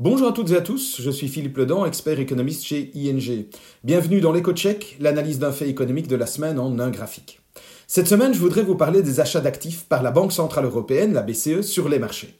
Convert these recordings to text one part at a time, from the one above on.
Bonjour à toutes et à tous, je suis Philippe Ledan, expert économiste chez ING. Bienvenue dans l'éco-check, l'analyse d'un fait économique de la semaine en un graphique. Cette semaine, je voudrais vous parler des achats d'actifs par la Banque Centrale Européenne, la BCE, sur les marchés.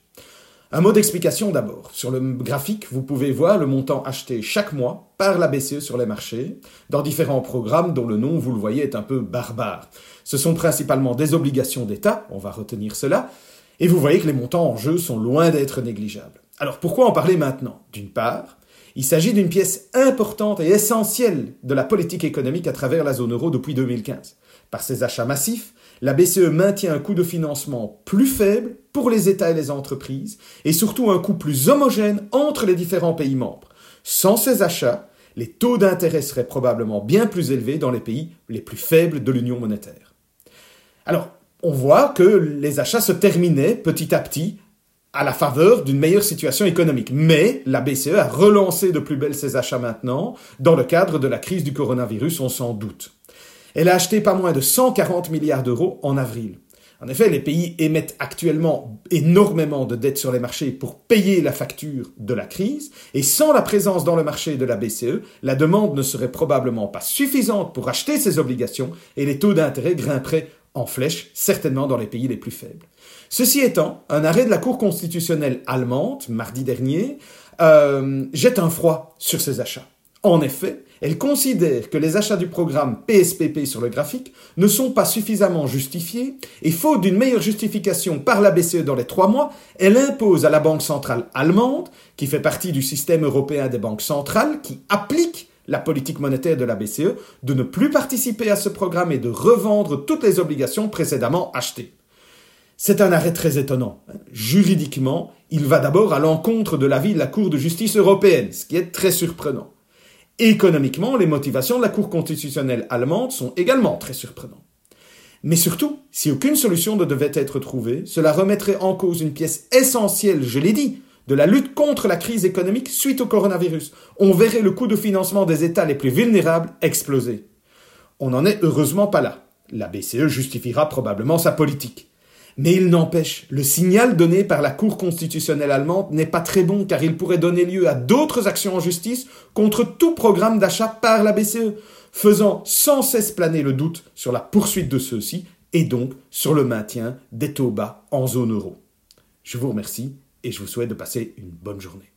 Un mot d'explication d'abord. Sur le graphique, vous pouvez voir le montant acheté chaque mois par la BCE sur les marchés, dans différents programmes dont le nom, vous le voyez, est un peu barbare. Ce sont principalement des obligations d'État, on va retenir cela, et vous voyez que les montants en jeu sont loin d'être négligeables. Alors pourquoi en parler maintenant? D'une part, il s'agit d'une pièce importante et essentielle de la politique économique à travers la zone euro depuis 2015. Par ses achats massifs, la BCE maintient un coût de financement plus faible pour les États et les entreprises, et surtout un coût plus homogène entre les différents pays membres. Sans ces achats, les taux d'intérêt seraient probablement bien plus élevés dans les pays les plus faibles de l'Union monétaire. Alors, on voit que les achats se terminaient petit à petit à la faveur d'une meilleure situation économique. Mais la BCE a relancé de plus belle ses achats maintenant, dans le cadre de la crise du coronavirus, on s'en doute. Elle a acheté pas moins de 140 milliards d'euros en avril. En effet, les pays émettent actuellement énormément de dettes sur les marchés pour payer la facture de la crise, et sans la présence dans le marché de la BCE, la demande ne serait probablement pas suffisante pour acheter ces obligations, et les taux d'intérêt grimperaient en flèche, certainement dans les pays les plus faibles. Ceci étant, un arrêt de la Cour constitutionnelle allemande, mardi dernier, euh, jette un froid sur ces achats. En effet, elle considère que les achats du programme PSPP sur le graphique ne sont pas suffisamment justifiés et faute d'une meilleure justification par la BCE dans les trois mois, elle impose à la Banque centrale allemande, qui fait partie du système européen des banques centrales, qui applique la politique monétaire de la BCE, de ne plus participer à ce programme et de revendre toutes les obligations précédemment achetées. C'est un arrêt très étonnant. Juridiquement, il va d'abord à l'encontre de l'avis de la Cour de justice européenne, ce qui est très surprenant. Économiquement, les motivations de la Cour constitutionnelle allemande sont également très surprenantes. Mais surtout, si aucune solution ne devait être trouvée, cela remettrait en cause une pièce essentielle, je l'ai dit, de la lutte contre la crise économique suite au coronavirus. On verrait le coût de financement des États les plus vulnérables exploser. On n'en est heureusement pas là. La BCE justifiera probablement sa politique. Mais il n'empêche, le signal donné par la Cour constitutionnelle allemande n'est pas très bon car il pourrait donner lieu à d'autres actions en justice contre tout programme d'achat par la BCE, faisant sans cesse planer le doute sur la poursuite de ceux-ci et donc sur le maintien des taux bas en zone euro. Je vous remercie et je vous souhaite de passer une bonne journée.